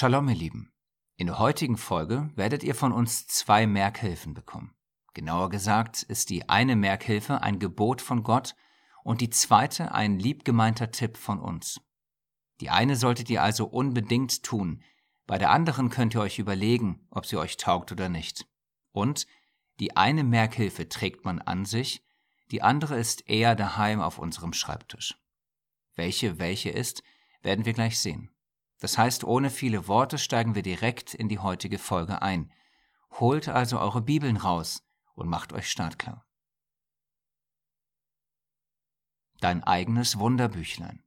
Shalom, ihr Lieben. In der heutigen Folge werdet ihr von uns zwei Merkhilfen bekommen. Genauer gesagt ist die eine Merkhilfe ein Gebot von Gott und die zweite ein liebgemeinter Tipp von uns. Die eine solltet ihr also unbedingt tun, bei der anderen könnt ihr euch überlegen, ob sie euch taugt oder nicht. Und die eine Merkhilfe trägt man an sich, die andere ist eher daheim auf unserem Schreibtisch. Welche welche ist, werden wir gleich sehen. Das heißt, ohne viele Worte steigen wir direkt in die heutige Folge ein. Holt also eure Bibeln raus und macht euch startklar. Dein eigenes Wunderbüchlein.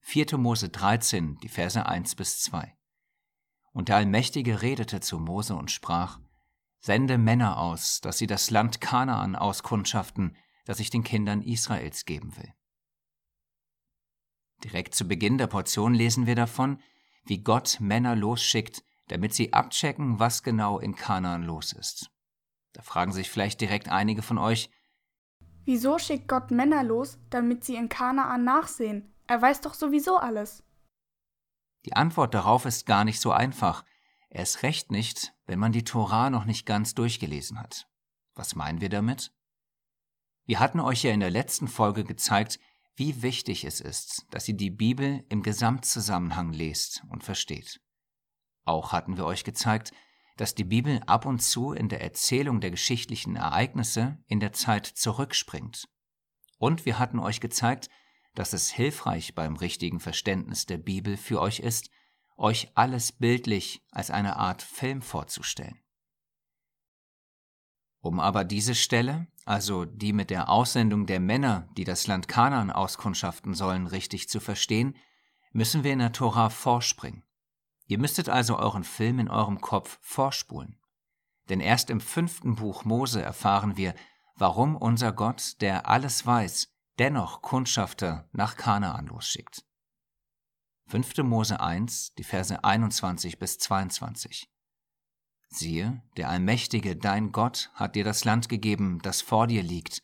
4. Mose 13, die Verse 1 bis 2. Und der Allmächtige redete zu Mose und sprach, Sende Männer aus, dass sie das Land Kanaan auskundschaften, das ich den Kindern Israels geben will. Direkt zu Beginn der Portion lesen wir davon, wie Gott Männer losschickt, damit sie abchecken, was genau in Kanaan los ist. Da fragen sich vielleicht direkt einige von euch, Wieso schickt Gott Männer los, damit sie in Kanaan nachsehen? Er weiß doch sowieso alles. Die Antwort darauf ist gar nicht so einfach. Erst recht nicht, wenn man die Tora noch nicht ganz durchgelesen hat. Was meinen wir damit? Wir hatten euch ja in der letzten Folge gezeigt, wie wichtig es ist, dass ihr die Bibel im Gesamtzusammenhang lest und versteht. Auch hatten wir euch gezeigt, dass die Bibel ab und zu in der Erzählung der geschichtlichen Ereignisse in der Zeit zurückspringt. Und wir hatten euch gezeigt, dass es hilfreich beim richtigen Verständnis der Bibel für euch ist, euch alles bildlich als eine Art Film vorzustellen. Um aber diese Stelle, also die mit der Aussendung der Männer, die das Land Kanaan auskundschaften sollen, richtig zu verstehen, müssen wir in der Tora vorspringen. Ihr müsstet also euren Film in eurem Kopf vorspulen. Denn erst im fünften Buch Mose erfahren wir, warum unser Gott, der alles weiß, dennoch Kundschafter nach Kanaan losschickt. 5. Mose 1, die Verse 21 bis 22. Siehe, der Allmächtige, dein Gott, hat dir das Land gegeben, das vor dir liegt.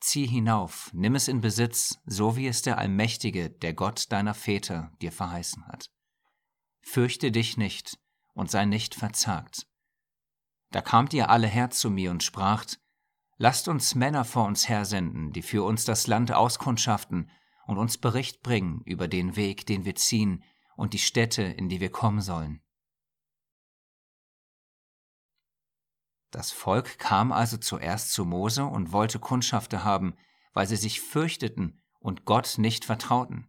Zieh hinauf, nimm es in Besitz, so wie es der Allmächtige, der Gott deiner Väter, dir verheißen hat. Fürchte dich nicht und sei nicht verzagt. Da kamt ihr alle her zu mir und spracht, Lasst uns Männer vor uns hersenden, die für uns das Land auskundschaften und uns Bericht bringen über den Weg, den wir ziehen und die Städte, in die wir kommen sollen. Das Volk kam also zuerst zu Mose und wollte Kundschafter haben, weil sie sich fürchteten und Gott nicht vertrauten.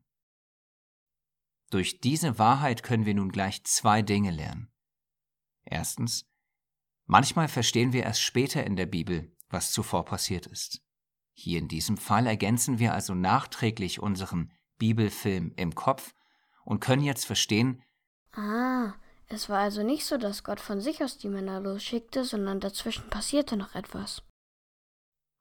Durch diese Wahrheit können wir nun gleich zwei Dinge lernen. Erstens, manchmal verstehen wir erst später in der Bibel, was zuvor passiert ist. Hier in diesem Fall ergänzen wir also nachträglich unseren Bibelfilm im Kopf und können jetzt verstehen, ah, es war also nicht so, dass Gott von sich aus die Männer losschickte, sondern dazwischen passierte noch etwas.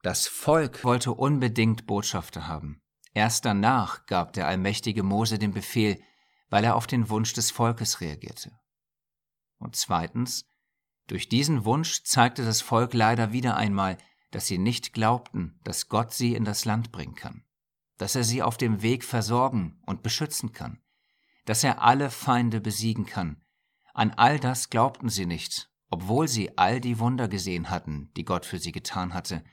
Das Volk wollte unbedingt Botschafter haben. Erst danach gab der allmächtige Mose den Befehl, weil er auf den Wunsch des Volkes reagierte. Und zweitens, durch diesen Wunsch zeigte das Volk leider wieder einmal, dass sie nicht glaubten, dass Gott sie in das Land bringen kann, dass er sie auf dem Weg versorgen und beschützen kann, dass er alle Feinde besiegen kann, an all das glaubten sie nicht, obwohl sie all die Wunder gesehen hatten, die Gott für sie getan hatte,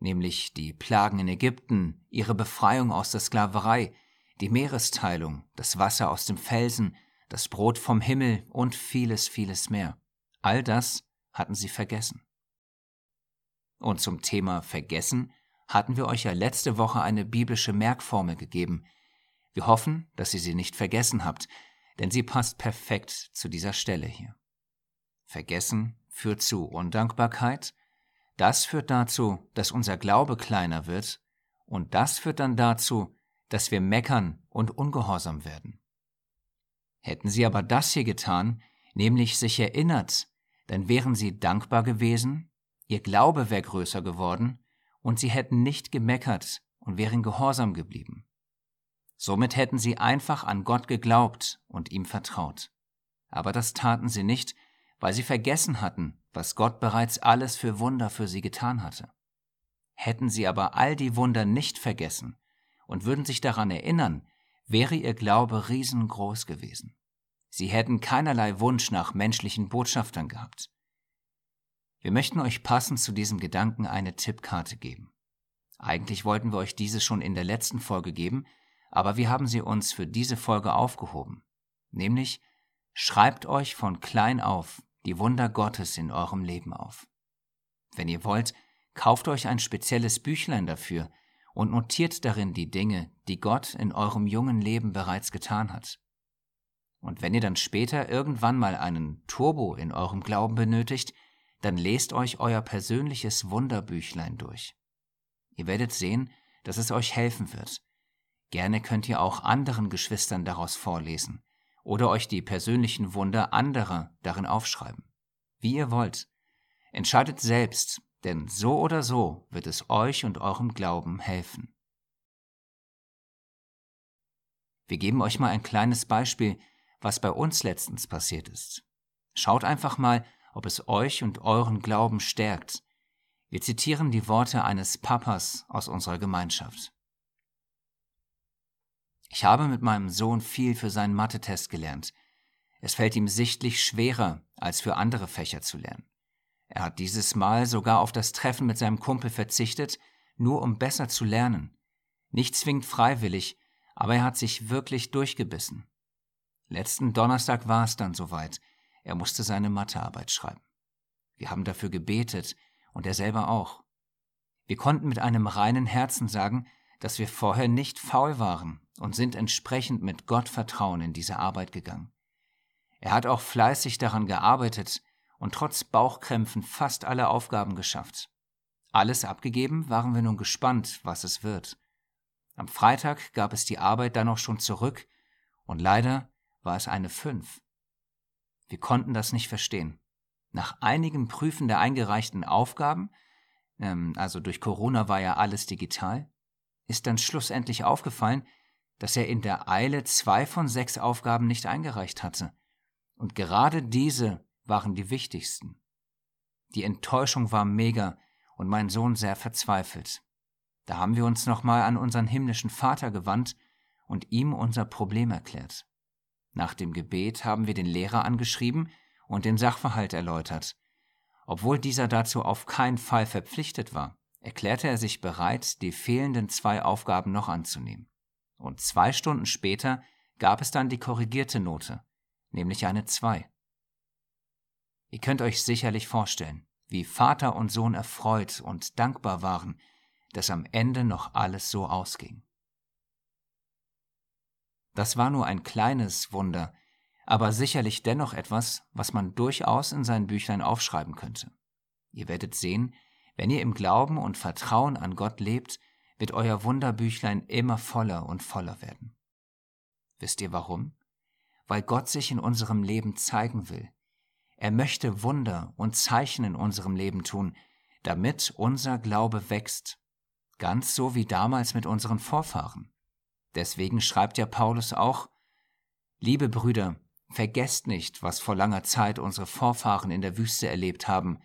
nämlich die Plagen in Ägypten, ihre Befreiung aus der Sklaverei, die Meeresteilung, das Wasser aus dem Felsen, das Brot vom Himmel und vieles, vieles mehr. All das hatten sie vergessen. Und zum Thema Vergessen hatten wir euch ja letzte Woche eine biblische Merkformel gegeben. Wir hoffen, dass ihr sie nicht vergessen habt, denn sie passt perfekt zu dieser Stelle hier. Vergessen führt zu Undankbarkeit, das führt dazu, dass unser Glaube kleiner wird, und das führt dann dazu, dass wir meckern und ungehorsam werden. Hätten sie aber das hier getan, nämlich sich erinnert, dann wären sie dankbar gewesen, ihr Glaube wäre größer geworden, und sie hätten nicht gemeckert und wären gehorsam geblieben. Somit hätten sie einfach an Gott geglaubt und ihm vertraut. Aber das taten sie nicht, weil sie vergessen hatten, was Gott bereits alles für Wunder für sie getan hatte. Hätten sie aber all die Wunder nicht vergessen und würden sich daran erinnern, wäre ihr Glaube riesengroß gewesen. Sie hätten keinerlei Wunsch nach menschlichen Botschaftern gehabt. Wir möchten euch passend zu diesem Gedanken eine Tippkarte geben. Eigentlich wollten wir euch diese schon in der letzten Folge geben, aber wir haben sie uns für diese Folge aufgehoben. Nämlich, schreibt euch von klein auf die Wunder Gottes in eurem Leben auf. Wenn ihr wollt, kauft euch ein spezielles Büchlein dafür und notiert darin die Dinge, die Gott in eurem jungen Leben bereits getan hat. Und wenn ihr dann später irgendwann mal einen Turbo in eurem Glauben benötigt, dann lest euch euer persönliches Wunderbüchlein durch. Ihr werdet sehen, dass es euch helfen wird. Gerne könnt ihr auch anderen Geschwistern daraus vorlesen oder euch die persönlichen Wunder anderer darin aufschreiben. Wie ihr wollt. Entscheidet selbst, denn so oder so wird es euch und eurem Glauben helfen. Wir geben euch mal ein kleines Beispiel, was bei uns letztens passiert ist. Schaut einfach mal, ob es euch und euren Glauben stärkt. Wir zitieren die Worte eines Papas aus unserer Gemeinschaft. Ich habe mit meinem Sohn viel für seinen Mathe-Test gelernt. Es fällt ihm sichtlich schwerer, als für andere Fächer zu lernen. Er hat dieses Mal sogar auf das Treffen mit seinem Kumpel verzichtet, nur um besser zu lernen. Nicht zwingend freiwillig, aber er hat sich wirklich durchgebissen. Letzten Donnerstag war es dann soweit. Er musste seine Mathearbeit schreiben. Wir haben dafür gebetet und er selber auch. Wir konnten mit einem reinen Herzen sagen, dass wir vorher nicht faul waren und sind entsprechend mit Gottvertrauen in diese Arbeit gegangen. Er hat auch fleißig daran gearbeitet und trotz Bauchkrämpfen fast alle Aufgaben geschafft. Alles abgegeben, waren wir nun gespannt, was es wird. Am Freitag gab es die Arbeit dann auch schon zurück und leider war es eine Fünf. Wir konnten das nicht verstehen. Nach einigem Prüfen der eingereichten Aufgaben, ähm, also durch Corona war ja alles digital, ist dann schlussendlich aufgefallen, dass er in der Eile zwei von sechs Aufgaben nicht eingereicht hatte. Und gerade diese waren die wichtigsten. Die Enttäuschung war mega und mein Sohn sehr verzweifelt. Da haben wir uns nochmal an unseren himmlischen Vater gewandt und ihm unser Problem erklärt. Nach dem Gebet haben wir den Lehrer angeschrieben und den Sachverhalt erläutert. Obwohl dieser dazu auf keinen Fall verpflichtet war, erklärte er sich bereit, die fehlenden zwei Aufgaben noch anzunehmen. Und zwei Stunden später gab es dann die korrigierte Note, nämlich eine zwei. Ihr könnt euch sicherlich vorstellen, wie Vater und Sohn erfreut und dankbar waren, dass am Ende noch alles so ausging. Das war nur ein kleines Wunder, aber sicherlich dennoch etwas, was man durchaus in sein Büchlein aufschreiben könnte. Ihr werdet sehen, wenn ihr im Glauben und Vertrauen an Gott lebt, wird euer Wunderbüchlein immer voller und voller werden. Wisst ihr warum? Weil Gott sich in unserem Leben zeigen will. Er möchte Wunder und Zeichen in unserem Leben tun, damit unser Glaube wächst, ganz so wie damals mit unseren Vorfahren. Deswegen schreibt ja Paulus auch, Liebe Brüder, vergesst nicht, was vor langer Zeit unsere Vorfahren in der Wüste erlebt haben.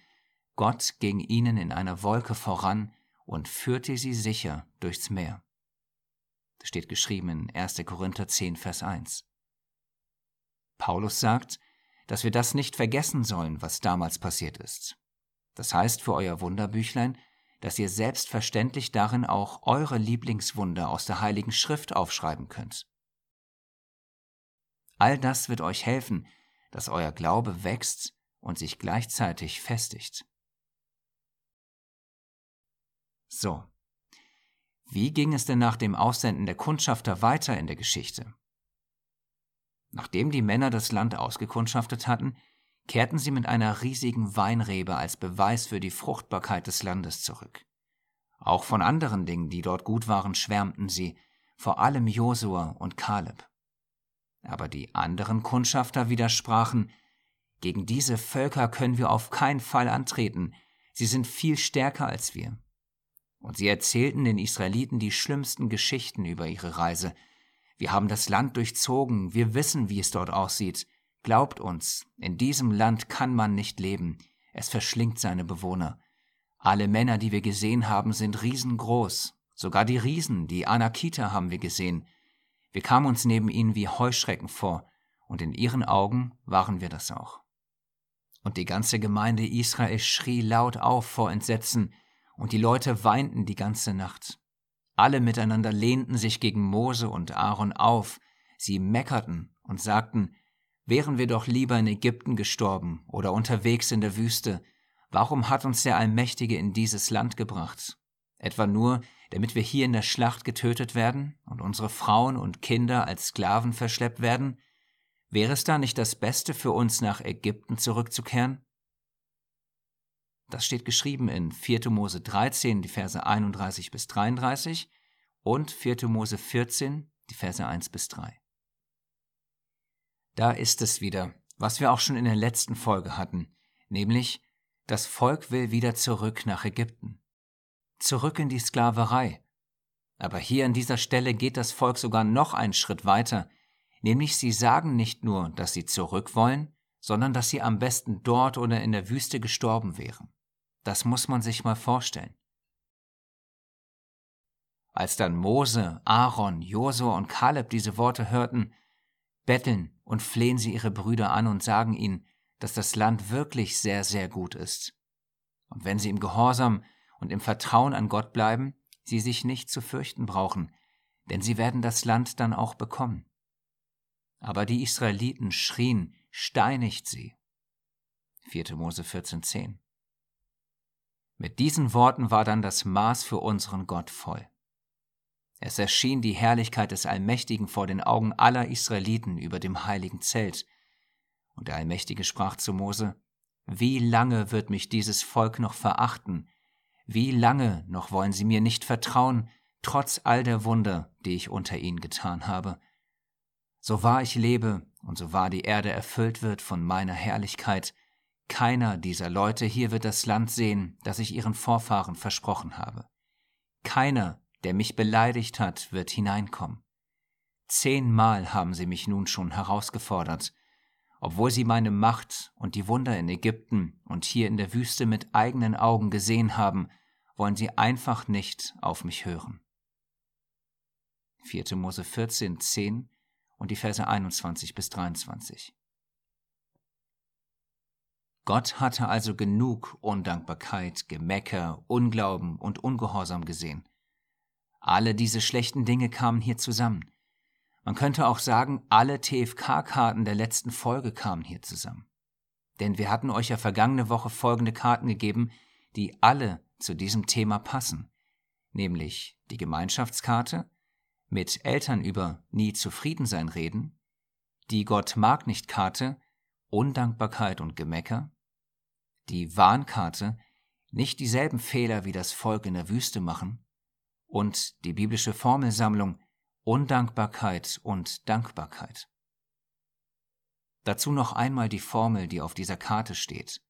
Gott ging ihnen in einer Wolke voran und führte sie sicher durchs Meer. Das steht geschrieben in 1. Korinther 10, Vers 1. Paulus sagt, dass wir das nicht vergessen sollen, was damals passiert ist. Das heißt für euer Wunderbüchlein, dass ihr selbstverständlich darin auch eure Lieblingswunder aus der Heiligen Schrift aufschreiben könnt. All das wird euch helfen, dass euer Glaube wächst und sich gleichzeitig festigt. So, wie ging es denn nach dem Aussenden der Kundschafter weiter in der Geschichte? Nachdem die Männer das Land ausgekundschaftet hatten, kehrten sie mit einer riesigen Weinrebe als Beweis für die Fruchtbarkeit des Landes zurück. Auch von anderen Dingen, die dort gut waren, schwärmten sie, vor allem Josua und Kaleb. Aber die anderen Kundschafter widersprachen, gegen diese Völker können wir auf keinen Fall antreten, sie sind viel stärker als wir. Und sie erzählten den Israeliten die schlimmsten Geschichten über ihre Reise. Wir haben das Land durchzogen, wir wissen, wie es dort aussieht, Glaubt uns, in diesem Land kann man nicht leben, es verschlingt seine Bewohner. Alle Männer, die wir gesehen haben, sind riesengroß, sogar die Riesen, die Anakita haben wir gesehen. Wir kamen uns neben ihnen wie Heuschrecken vor, und in ihren Augen waren wir das auch. Und die ganze Gemeinde Israel schrie laut auf vor Entsetzen, und die Leute weinten die ganze Nacht. Alle miteinander lehnten sich gegen Mose und Aaron auf, sie meckerten und sagten, wären wir doch lieber in Ägypten gestorben oder unterwegs in der Wüste, warum hat uns der Allmächtige in dieses Land gebracht? Etwa nur, damit wir hier in der Schlacht getötet werden und unsere Frauen und Kinder als Sklaven verschleppt werden? Wäre es da nicht das Beste für uns, nach Ägypten zurückzukehren? Das steht geschrieben in 4. Mose 13, die Verse 31 bis 33 und 4. Mose 14, die Verse 1 bis 3. Da ist es wieder, was wir auch schon in der letzten Folge hatten, nämlich das Volk will wieder zurück nach Ägypten, zurück in die Sklaverei. Aber hier an dieser Stelle geht das Volk sogar noch einen Schritt weiter, nämlich sie sagen nicht nur, dass sie zurück wollen, sondern dass sie am besten dort oder in der Wüste gestorben wären. Das muss man sich mal vorstellen. Als dann Mose, Aaron, Josua und Kaleb diese Worte hörten, betteln und flehen sie ihre Brüder an und sagen ihnen, dass das Land wirklich sehr, sehr gut ist. Und wenn sie im Gehorsam und im Vertrauen an Gott bleiben, sie sich nicht zu fürchten brauchen, denn sie werden das Land dann auch bekommen. Aber die Israeliten schrien, steinigt sie. 4. Mose 14,10 Mit diesen Worten war dann das Maß für unseren Gott voll. Es erschien die Herrlichkeit des Allmächtigen vor den Augen aller Israeliten über dem heiligen Zelt. Und der Allmächtige sprach zu Mose, Wie lange wird mich dieses Volk noch verachten? Wie lange noch wollen sie mir nicht vertrauen, trotz all der Wunder, die ich unter ihnen getan habe? So wahr ich lebe und so wahr die Erde erfüllt wird von meiner Herrlichkeit, keiner dieser Leute hier wird das Land sehen, das ich ihren Vorfahren versprochen habe. Keiner, der mich beleidigt hat, wird hineinkommen. Zehnmal haben sie mich nun schon herausgefordert, obwohl sie meine Macht und die Wunder in Ägypten und hier in der Wüste mit eigenen Augen gesehen haben, wollen sie einfach nicht auf mich hören. 4. Mose 14, 10 und die Verse 21 bis 23. Gott hatte also genug Undankbarkeit, Gemecker, Unglauben und Ungehorsam gesehen. Alle diese schlechten Dinge kamen hier zusammen. Man könnte auch sagen, alle TFK-Karten der letzten Folge kamen hier zusammen. Denn wir hatten euch ja vergangene Woche folgende Karten gegeben, die alle zu diesem Thema passen, nämlich die Gemeinschaftskarte, mit Eltern über nie zufrieden sein reden, die Gott mag nicht Karte, Undankbarkeit und Gemecker, die Warnkarte, nicht dieselben Fehler wie das Volk in der Wüste machen, und die biblische Formelsammlung Undankbarkeit und Dankbarkeit. Dazu noch einmal die Formel, die auf dieser Karte steht.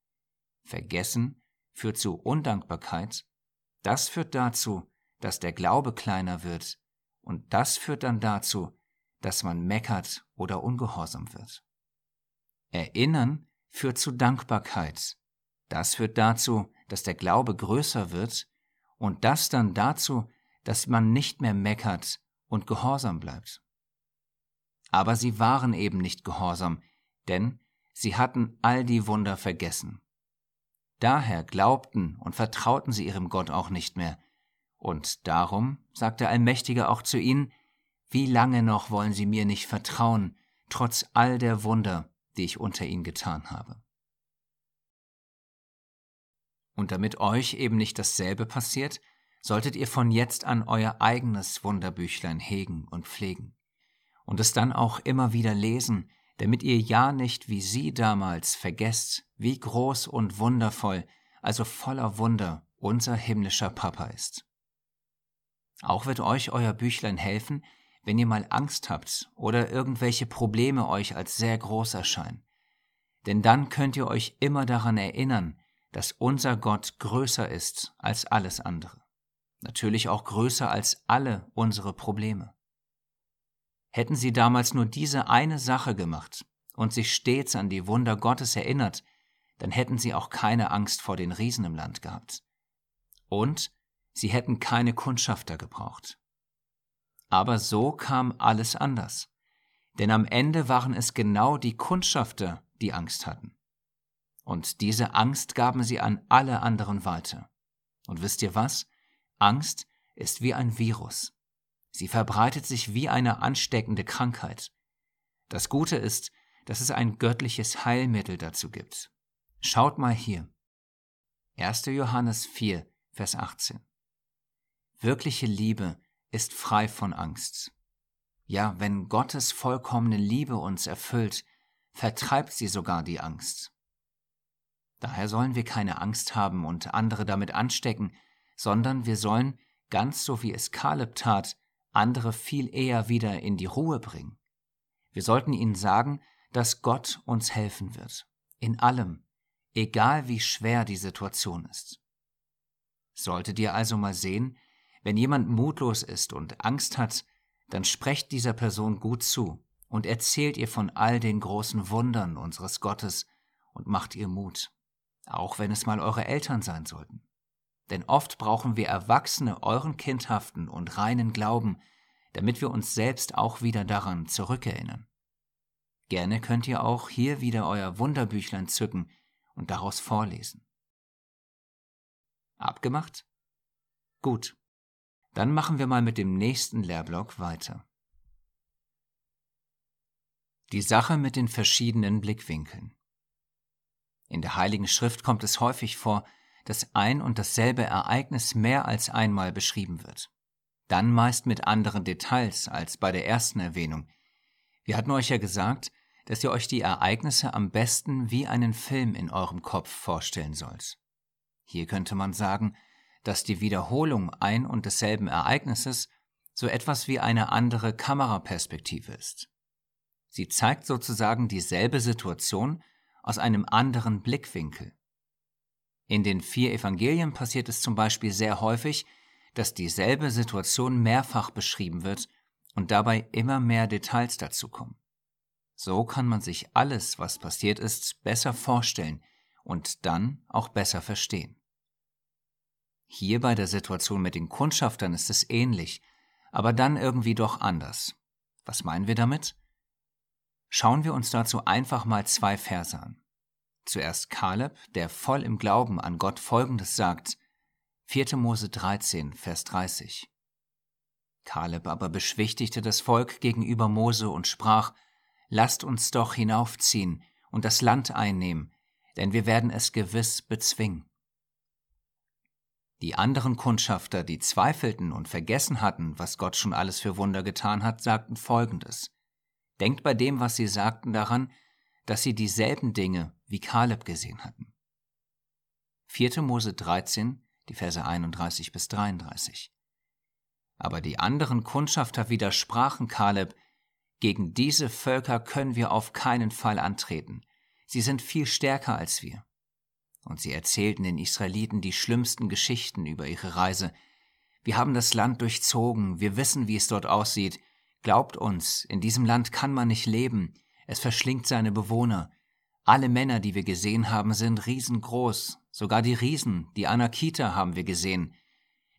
Vergessen führt zu Undankbarkeit, das führt dazu, dass der Glaube kleiner wird und das führt dann dazu, dass man meckert oder ungehorsam wird. Erinnern führt zu Dankbarkeit. Das führt dazu, dass der Glaube größer wird und das dann dazu, dass man nicht mehr meckert und gehorsam bleibt. Aber sie waren eben nicht gehorsam, denn sie hatten all die Wunder vergessen. Daher glaubten und vertrauten sie ihrem Gott auch nicht mehr, und darum sagt der Allmächtige auch zu ihnen, wie lange noch wollen sie mir nicht vertrauen, trotz all der Wunder, die ich unter ihnen getan habe. Und damit euch eben nicht dasselbe passiert, solltet ihr von jetzt an euer eigenes Wunderbüchlein hegen und pflegen und es dann auch immer wieder lesen, damit ihr ja nicht wie sie damals vergesst, wie groß und wundervoll, also voller Wunder unser himmlischer Papa ist. Auch wird euch euer Büchlein helfen, wenn ihr mal Angst habt oder irgendwelche Probleme euch als sehr groß erscheinen. Denn dann könnt ihr euch immer daran erinnern, dass unser Gott größer ist als alles andere. Natürlich auch größer als alle unsere Probleme. Hätten sie damals nur diese eine Sache gemacht und sich stets an die Wunder Gottes erinnert, dann hätten sie auch keine Angst vor den Riesen im Land gehabt. Und Sie hätten keine Kundschafter gebraucht. Aber so kam alles anders. Denn am Ende waren es genau die Kundschafter, die Angst hatten. Und diese Angst gaben sie an alle anderen weiter. Und wisst ihr was? Angst ist wie ein Virus. Sie verbreitet sich wie eine ansteckende Krankheit. Das Gute ist, dass es ein göttliches Heilmittel dazu gibt. Schaut mal hier. 1. Johannes 4, Vers 18. Wirkliche Liebe ist frei von Angst. Ja, wenn Gottes vollkommene Liebe uns erfüllt, vertreibt sie sogar die Angst. Daher sollen wir keine Angst haben und andere damit anstecken, sondern wir sollen, ganz so wie es Kaleb tat, andere viel eher wieder in die Ruhe bringen. Wir sollten ihnen sagen, dass Gott uns helfen wird, in allem, egal wie schwer die Situation ist. Solltet ihr also mal sehen, wenn jemand mutlos ist und Angst hat, dann sprecht dieser Person gut zu und erzählt ihr von all den großen Wundern unseres Gottes und macht ihr Mut, auch wenn es mal eure Eltern sein sollten. Denn oft brauchen wir Erwachsene euren kindhaften und reinen Glauben, damit wir uns selbst auch wieder daran zurückerinnern. Gerne könnt ihr auch hier wieder euer Wunderbüchlein zücken und daraus vorlesen. Abgemacht? Gut. Dann machen wir mal mit dem nächsten Lehrblock weiter. Die Sache mit den verschiedenen Blickwinkeln. In der Heiligen Schrift kommt es häufig vor, dass ein und dasselbe Ereignis mehr als einmal beschrieben wird. Dann meist mit anderen Details als bei der ersten Erwähnung. Wir hatten euch ja gesagt, dass ihr euch die Ereignisse am besten wie einen Film in eurem Kopf vorstellen sollt. Hier könnte man sagen, dass die Wiederholung ein und desselben Ereignisses so etwas wie eine andere Kameraperspektive ist. Sie zeigt sozusagen dieselbe Situation aus einem anderen Blickwinkel. In den vier Evangelien passiert es zum Beispiel sehr häufig, dass dieselbe Situation mehrfach beschrieben wird und dabei immer mehr Details dazukommen. So kann man sich alles, was passiert ist, besser vorstellen und dann auch besser verstehen. Hier bei der Situation mit den Kundschaftern ist es ähnlich, aber dann irgendwie doch anders. Was meinen wir damit? Schauen wir uns dazu einfach mal zwei Verse an. Zuerst Kaleb, der voll im Glauben an Gott Folgendes sagt, 4. Mose 13, Vers 30. Kaleb aber beschwichtigte das Volk gegenüber Mose und sprach, lasst uns doch hinaufziehen und das Land einnehmen, denn wir werden es gewiss bezwingen. Die anderen Kundschafter, die zweifelten und vergessen hatten, was Gott schon alles für Wunder getan hat, sagten Folgendes. Denkt bei dem, was sie sagten, daran, dass sie dieselben Dinge wie Kaleb gesehen hatten. 4. Mose 13, die Verse 31 bis 33. Aber die anderen Kundschafter widersprachen Kaleb, gegen diese Völker können wir auf keinen Fall antreten. Sie sind viel stärker als wir. Und sie erzählten den Israeliten die schlimmsten Geschichten über ihre Reise. Wir haben das Land durchzogen, wir wissen, wie es dort aussieht. Glaubt uns, in diesem Land kann man nicht leben, es verschlingt seine Bewohner. Alle Männer, die wir gesehen haben, sind riesengroß, sogar die Riesen, die Anakita haben wir gesehen.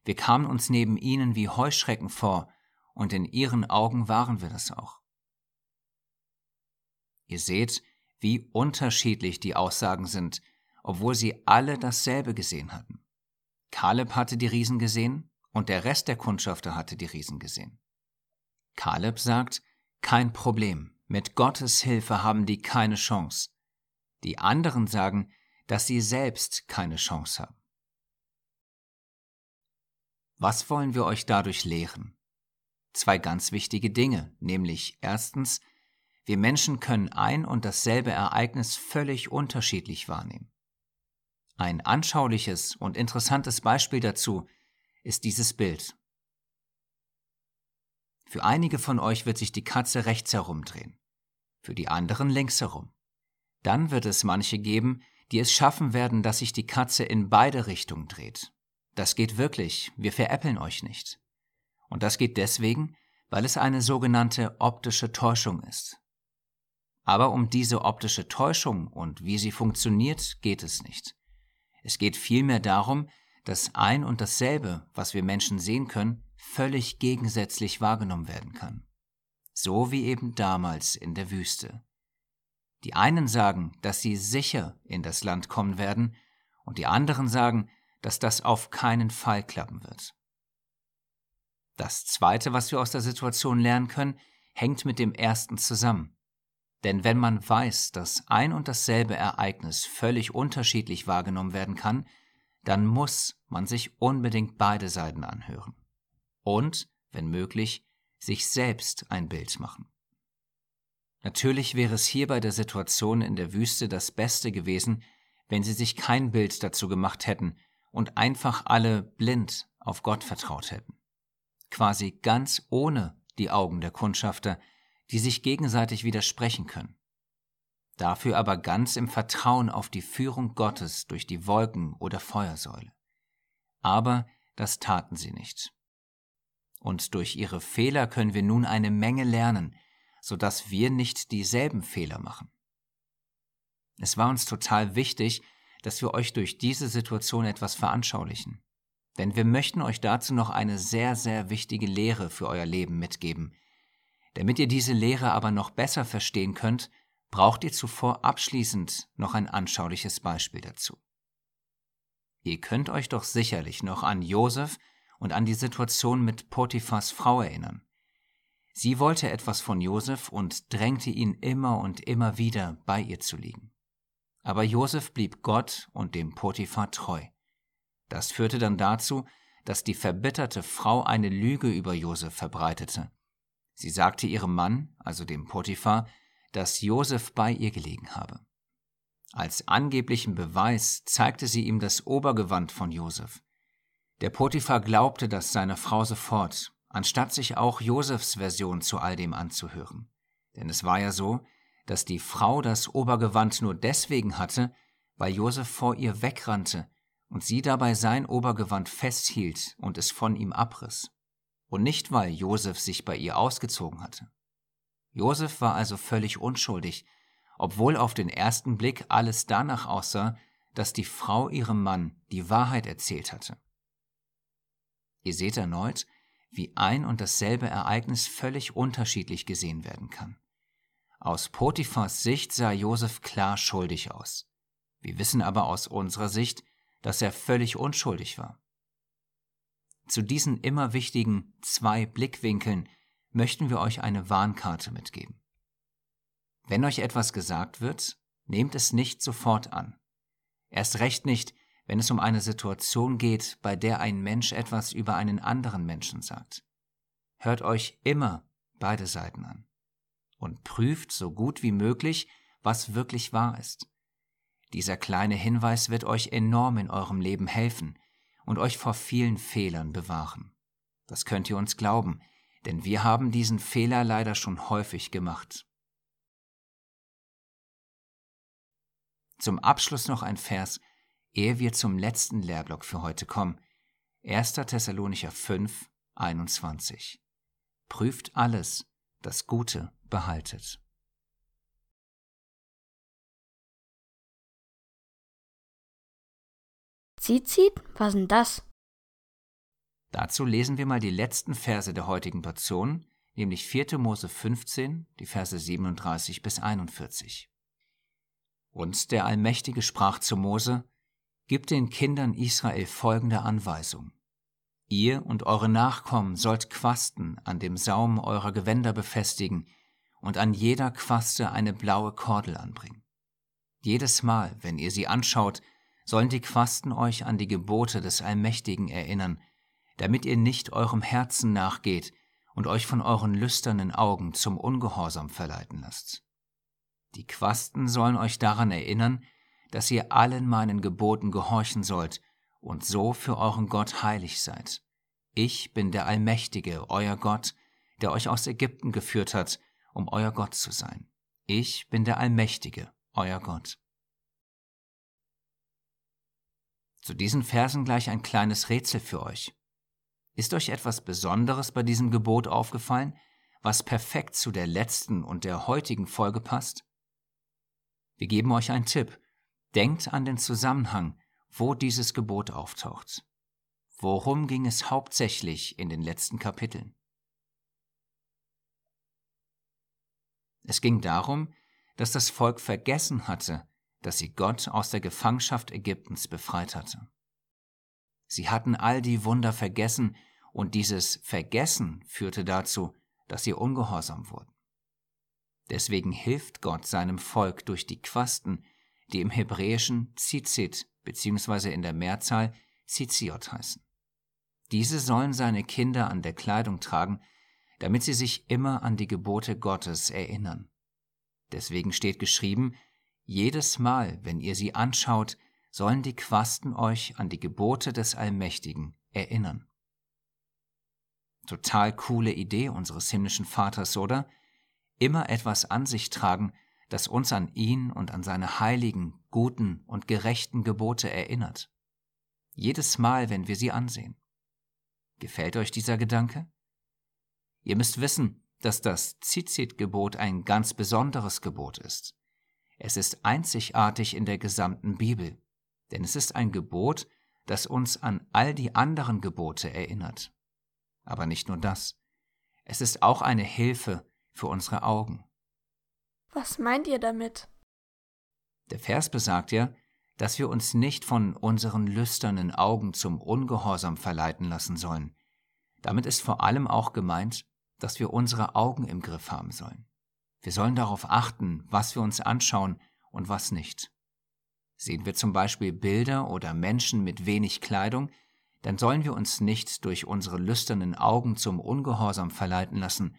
Wir kamen uns neben ihnen wie Heuschrecken vor, und in ihren Augen waren wir das auch. Ihr seht, wie unterschiedlich die Aussagen sind, obwohl sie alle dasselbe gesehen hatten. Kaleb hatte die Riesen gesehen und der Rest der Kundschafter hatte die Riesen gesehen. Kaleb sagt, kein Problem, mit Gottes Hilfe haben die keine Chance. Die anderen sagen, dass sie selbst keine Chance haben. Was wollen wir euch dadurch lehren? Zwei ganz wichtige Dinge, nämlich erstens, wir Menschen können ein und dasselbe Ereignis völlig unterschiedlich wahrnehmen. Ein anschauliches und interessantes Beispiel dazu ist dieses Bild. Für einige von euch wird sich die Katze rechts herumdrehen, für die anderen links herum. Dann wird es manche geben, die es schaffen werden, dass sich die Katze in beide Richtungen dreht. Das geht wirklich, wir veräppeln euch nicht. Und das geht deswegen, weil es eine sogenannte optische Täuschung ist. Aber um diese optische Täuschung und wie sie funktioniert, geht es nicht. Es geht vielmehr darum, dass ein und dasselbe, was wir Menschen sehen können, völlig gegensätzlich wahrgenommen werden kann. so wie eben damals in der Wüste. Die einen sagen, dass sie sicher in das Land kommen werden, und die anderen sagen, dass das auf keinen Fall klappen wird. Das Zweite, was wir aus der Situation lernen können, hängt mit dem Ersten zusammen. Denn wenn man weiß, dass ein und dasselbe Ereignis völlig unterschiedlich wahrgenommen werden kann, dann muss man sich unbedingt beide Seiten anhören. Und, wenn möglich, sich selbst ein Bild machen. Natürlich wäre es hier bei der Situation in der Wüste das Beste gewesen, wenn sie sich kein Bild dazu gemacht hätten und einfach alle blind auf Gott vertraut hätten. Quasi ganz ohne die Augen der Kundschafter, die sich gegenseitig widersprechen können. Dafür aber ganz im Vertrauen auf die Führung Gottes durch die Wolken oder Feuersäule. Aber das taten sie nicht. Und durch ihre Fehler können wir nun eine Menge lernen, so dass wir nicht dieselben Fehler machen. Es war uns total wichtig, dass wir euch durch diese Situation etwas veranschaulichen. Denn wir möchten euch dazu noch eine sehr, sehr wichtige Lehre für euer Leben mitgeben. Damit ihr diese Lehre aber noch besser verstehen könnt, braucht ihr zuvor abschließend noch ein anschauliches Beispiel dazu. Ihr könnt euch doch sicherlich noch an Josef und an die Situation mit Potiphas Frau erinnern. Sie wollte etwas von Josef und drängte ihn immer und immer wieder, bei ihr zu liegen. Aber Josef blieb Gott und dem Potiphar treu. Das führte dann dazu, dass die verbitterte Frau eine Lüge über Josef verbreitete. Sie sagte ihrem Mann, also dem Potiphar, dass Josef bei ihr gelegen habe. Als angeblichen Beweis zeigte sie ihm das Obergewand von Josef. Der Potiphar glaubte das seiner Frau sofort anstatt sich auch Josefs Version zu all dem anzuhören. Denn es war ja so, dass die Frau das Obergewand nur deswegen hatte, weil Josef vor ihr wegrannte und sie dabei sein Obergewand festhielt und es von ihm abriss, und nicht weil Josef sich bei ihr ausgezogen hatte. Josef war also völlig unschuldig, obwohl auf den ersten Blick alles danach aussah, dass die Frau ihrem Mann die Wahrheit erzählt hatte. Ihr seht erneut, wie ein und dasselbe Ereignis völlig unterschiedlich gesehen werden kann. Aus Potiphars Sicht sah Josef klar schuldig aus. Wir wissen aber aus unserer Sicht, dass er völlig unschuldig war. Zu diesen immer wichtigen zwei Blickwinkeln möchten wir euch eine Warnkarte mitgeben. Wenn euch etwas gesagt wird, nehmt es nicht sofort an. Erst recht nicht, wenn es um eine Situation geht, bei der ein Mensch etwas über einen anderen Menschen sagt. Hört euch immer beide Seiten an und prüft so gut wie möglich, was wirklich wahr ist. Dieser kleine Hinweis wird euch enorm in eurem Leben helfen und euch vor vielen Fehlern bewahren. Das könnt ihr uns glauben, denn wir haben diesen Fehler leider schon häufig gemacht. Zum Abschluss noch ein Vers, ehe wir zum letzten Lehrblock für heute kommen. 1. Thessalonicher 5, 21. Prüft alles, das Gute behaltet. Zizit? Was denn das? Dazu lesen wir mal die letzten Verse der heutigen Portion, nämlich 4. Mose 15, die Verse 37 bis 41. Und der Allmächtige sprach zu Mose, Gib den Kindern Israel folgende Anweisung. Ihr und eure Nachkommen sollt Quasten an dem Saum eurer Gewänder befestigen und an jeder Quaste eine blaue Kordel anbringen. Jedes Mal, wenn ihr sie anschaut, sollen die Quasten euch an die Gebote des Allmächtigen erinnern, damit ihr nicht eurem Herzen nachgeht und euch von euren lüsternen Augen zum Ungehorsam verleiten lasst. Die Quasten sollen euch daran erinnern, dass ihr allen meinen Geboten gehorchen sollt und so für euren Gott heilig seid. Ich bin der Allmächtige, euer Gott, der euch aus Ägypten geführt hat, um euer Gott zu sein. Ich bin der Allmächtige, euer Gott. Zu diesen Versen gleich ein kleines Rätsel für euch. Ist euch etwas Besonderes bei diesem Gebot aufgefallen, was perfekt zu der letzten und der heutigen Folge passt? Wir geben euch einen Tipp Denkt an den Zusammenhang, wo dieses Gebot auftaucht. Worum ging es hauptsächlich in den letzten Kapiteln? Es ging darum, dass das Volk vergessen hatte, dass sie Gott aus der Gefangenschaft Ägyptens befreit hatte. Sie hatten all die Wunder vergessen, und dieses Vergessen führte dazu, dass sie ungehorsam wurden. Deswegen hilft Gott seinem Volk durch die Quasten, die im Hebräischen Zizit bzw. in der Mehrzahl Ziziot heißen. Diese sollen seine Kinder an der Kleidung tragen, damit sie sich immer an die Gebote Gottes erinnern. Deswegen steht geschrieben, jedes Mal, wenn ihr sie anschaut, sollen die Quasten euch an die Gebote des Allmächtigen erinnern. Total coole Idee unseres himmlischen Vaters, oder? Immer etwas an sich tragen, das uns an ihn und an seine heiligen, guten und gerechten Gebote erinnert. Jedes Mal, wenn wir sie ansehen. Gefällt euch dieser Gedanke? Ihr müsst wissen, dass das Zizit-Gebot ein ganz besonderes Gebot ist. Es ist einzigartig in der gesamten Bibel, denn es ist ein Gebot, das uns an all die anderen Gebote erinnert. Aber nicht nur das. Es ist auch eine Hilfe für unsere Augen. Was meint ihr damit? Der Vers besagt ja, dass wir uns nicht von unseren lüsternen Augen zum Ungehorsam verleiten lassen sollen. Damit ist vor allem auch gemeint, dass wir unsere Augen im Griff haben sollen. Wir sollen darauf achten, was wir uns anschauen und was nicht. Sehen wir zum Beispiel Bilder oder Menschen mit wenig Kleidung, dann sollen wir uns nicht durch unsere lüsternen Augen zum Ungehorsam verleiten lassen,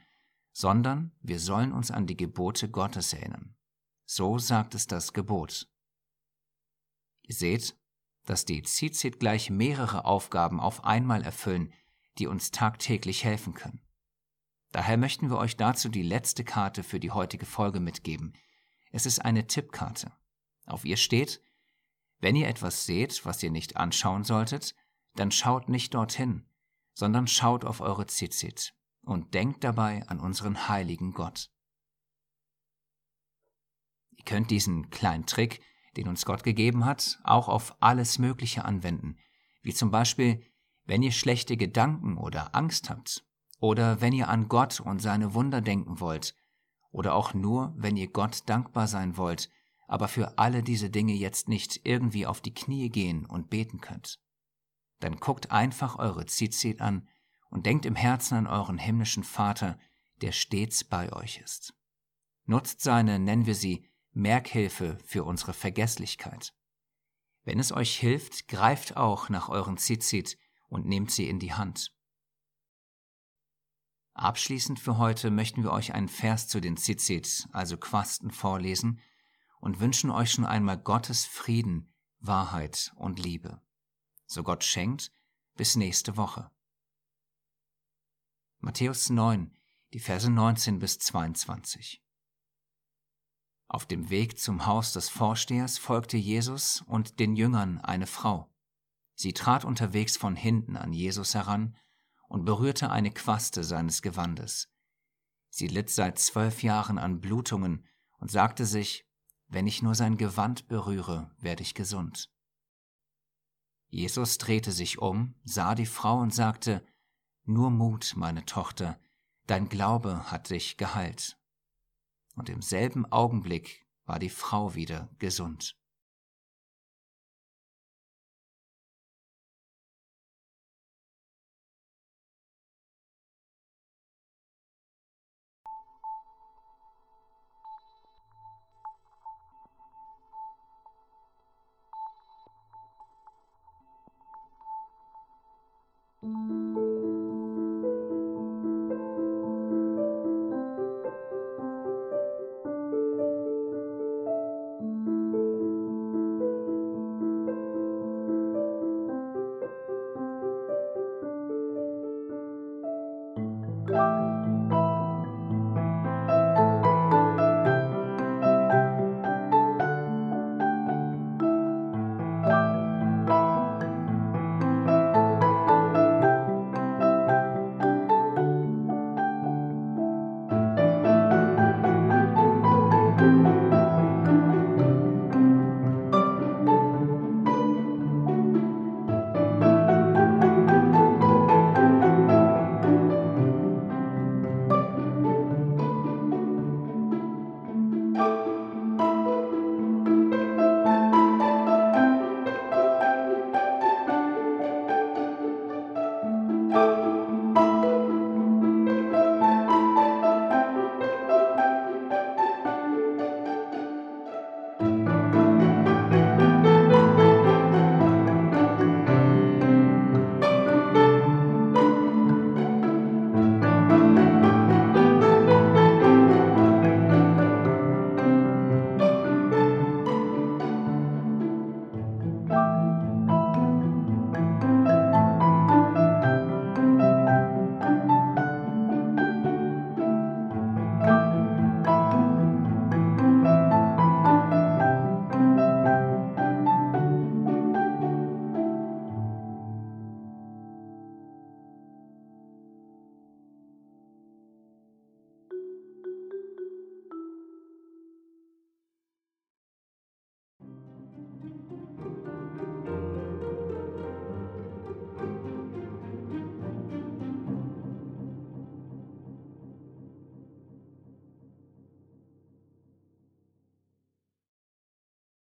sondern wir sollen uns an die Gebote Gottes erinnern. So sagt es das Gebot. Ihr seht, dass die Zizit gleich mehrere Aufgaben auf einmal erfüllen, die uns tagtäglich helfen können. Daher möchten wir euch dazu die letzte Karte für die heutige Folge mitgeben. Es ist eine Tippkarte. Auf ihr steht, wenn ihr etwas seht, was ihr nicht anschauen solltet, dann schaut nicht dorthin, sondern schaut auf eure Zizit und denkt dabei an unseren heiligen Gott. Ihr könnt diesen kleinen Trick, den uns Gott gegeben hat, auch auf alles Mögliche anwenden, wie zum Beispiel, wenn ihr schlechte Gedanken oder Angst habt oder wenn ihr an Gott und seine Wunder denken wollt, oder auch nur, wenn ihr Gott dankbar sein wollt, aber für alle diese Dinge jetzt nicht irgendwie auf die Knie gehen und beten könnt. Dann guckt einfach eure Zizit an und denkt im Herzen an euren himmlischen Vater, der stets bei euch ist. Nutzt seine, nennen wir sie, Merkhilfe für unsere Vergesslichkeit. Wenn es euch hilft, greift auch nach euren Zizit und nehmt sie in die Hand. Abschließend für heute möchten wir euch einen Vers zu den Zizit, also Quasten, vorlesen und wünschen euch schon einmal Gottes Frieden, Wahrheit und Liebe. So Gott schenkt, bis nächste Woche. Matthäus 9, die Verse 19 bis 22. Auf dem Weg zum Haus des Vorstehers folgte Jesus und den Jüngern eine Frau. Sie trat unterwegs von hinten an Jesus heran und berührte eine Quaste seines Gewandes. Sie litt seit zwölf Jahren an Blutungen und sagte sich, wenn ich nur sein Gewand berühre, werde ich gesund. Jesus drehte sich um, sah die Frau und sagte, nur Mut, meine Tochter, dein Glaube hat dich geheilt. Und im selben Augenblick war die Frau wieder gesund.